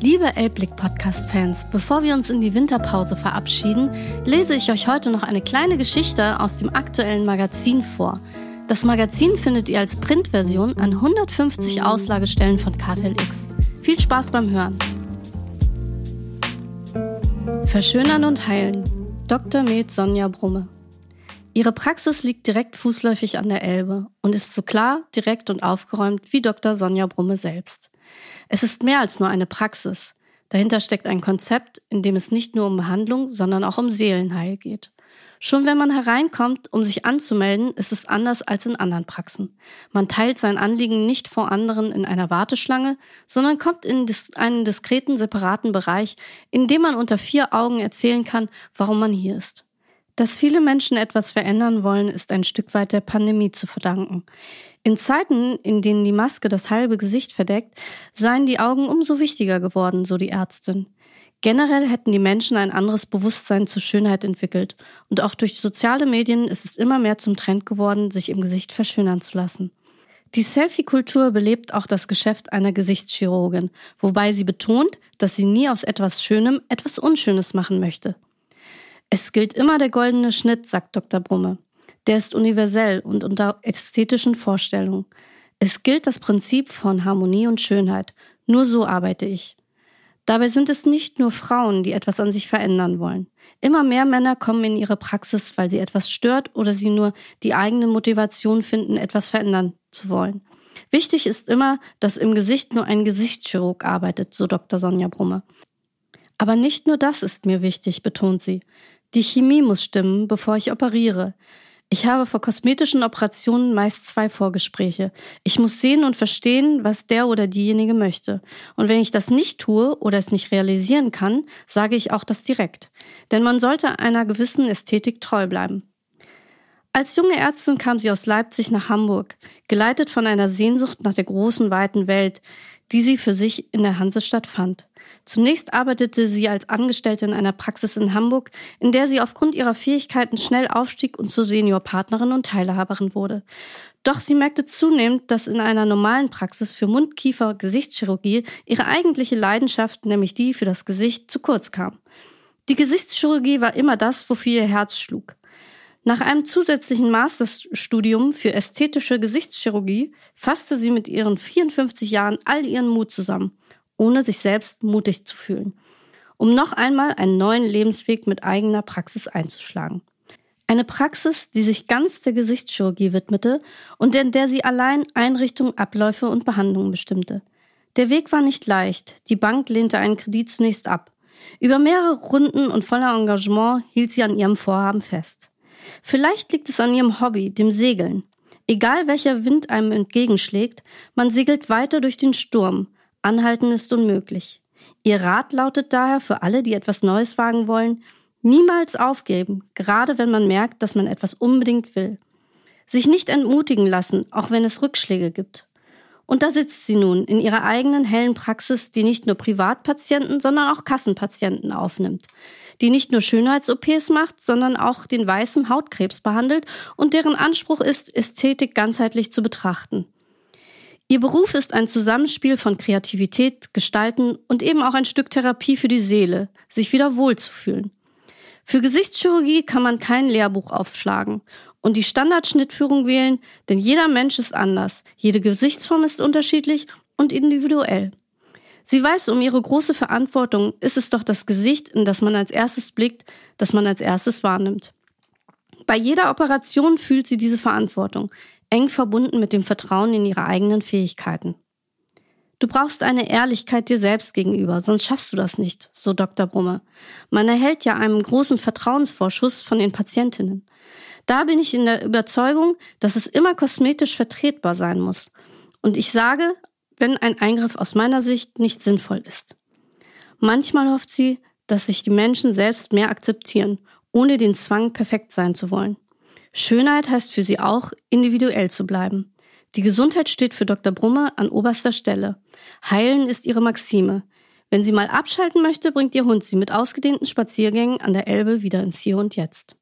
Liebe Elbblick-Podcast-Fans, bevor wir uns in die Winterpause verabschieden, lese ich euch heute noch eine kleine Geschichte aus dem aktuellen Magazin vor. Das Magazin findet ihr als Printversion an 150 Auslagestellen von Kartel X. Viel Spaß beim Hören. Verschönern und heilen. Dr. Med Sonja Brumme. Ihre Praxis liegt direkt fußläufig an der Elbe und ist so klar, direkt und aufgeräumt wie Dr. Sonja Brumme selbst. Es ist mehr als nur eine Praxis. Dahinter steckt ein Konzept, in dem es nicht nur um Behandlung, sondern auch um Seelenheil geht. Schon wenn man hereinkommt, um sich anzumelden, ist es anders als in anderen Praxen. Man teilt sein Anliegen nicht vor anderen in einer Warteschlange, sondern kommt in einen diskreten, separaten Bereich, in dem man unter vier Augen erzählen kann, warum man hier ist. Dass viele Menschen etwas verändern wollen, ist ein Stück weit der Pandemie zu verdanken. In Zeiten, in denen die Maske das halbe Gesicht verdeckt, seien die Augen umso wichtiger geworden, so die Ärztin. Generell hätten die Menschen ein anderes Bewusstsein zur Schönheit entwickelt und auch durch soziale Medien ist es immer mehr zum Trend geworden, sich im Gesicht verschönern zu lassen. Die Selfie-Kultur belebt auch das Geschäft einer Gesichtschirurgin, wobei sie betont, dass sie nie aus etwas Schönem etwas Unschönes machen möchte. Es gilt immer der goldene Schnitt, sagt Dr. Brumme. Der ist universell und unter ästhetischen Vorstellungen. Es gilt das Prinzip von Harmonie und Schönheit. Nur so arbeite ich. Dabei sind es nicht nur Frauen, die etwas an sich verändern wollen. Immer mehr Männer kommen in ihre Praxis, weil sie etwas stört oder sie nur die eigene Motivation finden, etwas verändern zu wollen. Wichtig ist immer, dass im Gesicht nur ein Gesichtschirurg arbeitet, so Dr. Sonja Brumme. Aber nicht nur das ist mir wichtig, betont sie. Die Chemie muss stimmen, bevor ich operiere. Ich habe vor kosmetischen Operationen meist zwei Vorgespräche. Ich muss sehen und verstehen, was der oder diejenige möchte. Und wenn ich das nicht tue oder es nicht realisieren kann, sage ich auch das direkt. Denn man sollte einer gewissen Ästhetik treu bleiben. Als junge Ärztin kam sie aus Leipzig nach Hamburg, geleitet von einer Sehnsucht nach der großen, weiten Welt, die sie für sich in der Hansestadt fand. Zunächst arbeitete sie als Angestellte in einer Praxis in Hamburg, in der sie aufgrund ihrer Fähigkeiten schnell aufstieg und zur Seniorpartnerin und Teilhaberin wurde. Doch sie merkte zunehmend, dass in einer normalen Praxis für Mund-Kiefer-Gesichtschirurgie ihre eigentliche Leidenschaft, nämlich die für das Gesicht, zu kurz kam. Die Gesichtschirurgie war immer das, wofür ihr Herz schlug. Nach einem zusätzlichen Masterstudium für ästhetische Gesichtschirurgie fasste sie mit ihren 54 Jahren all ihren Mut zusammen ohne sich selbst mutig zu fühlen, um noch einmal einen neuen Lebensweg mit eigener Praxis einzuschlagen. Eine Praxis, die sich ganz der Gesichtschirurgie widmete und in der sie allein Einrichtungen, Abläufe und Behandlungen bestimmte. Der Weg war nicht leicht. Die Bank lehnte einen Kredit zunächst ab. Über mehrere Runden und voller Engagement hielt sie an ihrem Vorhaben fest. Vielleicht liegt es an ihrem Hobby, dem Segeln. Egal welcher Wind einem entgegenschlägt, man segelt weiter durch den Sturm, Anhalten ist unmöglich. Ihr Rat lautet daher für alle, die etwas Neues wagen wollen, niemals aufgeben, gerade wenn man merkt, dass man etwas unbedingt will. Sich nicht entmutigen lassen, auch wenn es Rückschläge gibt. Und da sitzt sie nun in ihrer eigenen hellen Praxis, die nicht nur Privatpatienten, sondern auch Kassenpatienten aufnimmt, die nicht nur Schönheits-OPs macht, sondern auch den weißen Hautkrebs behandelt und deren Anspruch ist, Ästhetik ganzheitlich zu betrachten. Ihr Beruf ist ein Zusammenspiel von Kreativität, Gestalten und eben auch ein Stück Therapie für die Seele, sich wieder wohlzufühlen. Für Gesichtschirurgie kann man kein Lehrbuch aufschlagen und die Standardschnittführung wählen, denn jeder Mensch ist anders, jede Gesichtsform ist unterschiedlich und individuell. Sie weiß um ihre große Verantwortung, ist es doch das Gesicht, in das man als erstes blickt, das man als erstes wahrnimmt. Bei jeder Operation fühlt sie diese Verantwortung, eng verbunden mit dem Vertrauen in ihre eigenen Fähigkeiten. Du brauchst eine Ehrlichkeit dir selbst gegenüber, sonst schaffst du das nicht, so Dr. Brumme. Man erhält ja einen großen Vertrauensvorschuss von den Patientinnen. Da bin ich in der Überzeugung, dass es immer kosmetisch vertretbar sein muss. Und ich sage, wenn ein Eingriff aus meiner Sicht nicht sinnvoll ist. Manchmal hofft sie, dass sich die Menschen selbst mehr akzeptieren, ohne den Zwang, perfekt sein zu wollen. Schönheit heißt für sie auch, individuell zu bleiben. Die Gesundheit steht für Dr. Brummer an oberster Stelle. Heilen ist ihre Maxime. Wenn sie mal abschalten möchte, bringt ihr Hund sie mit ausgedehnten Spaziergängen an der Elbe wieder ins Hier und Jetzt.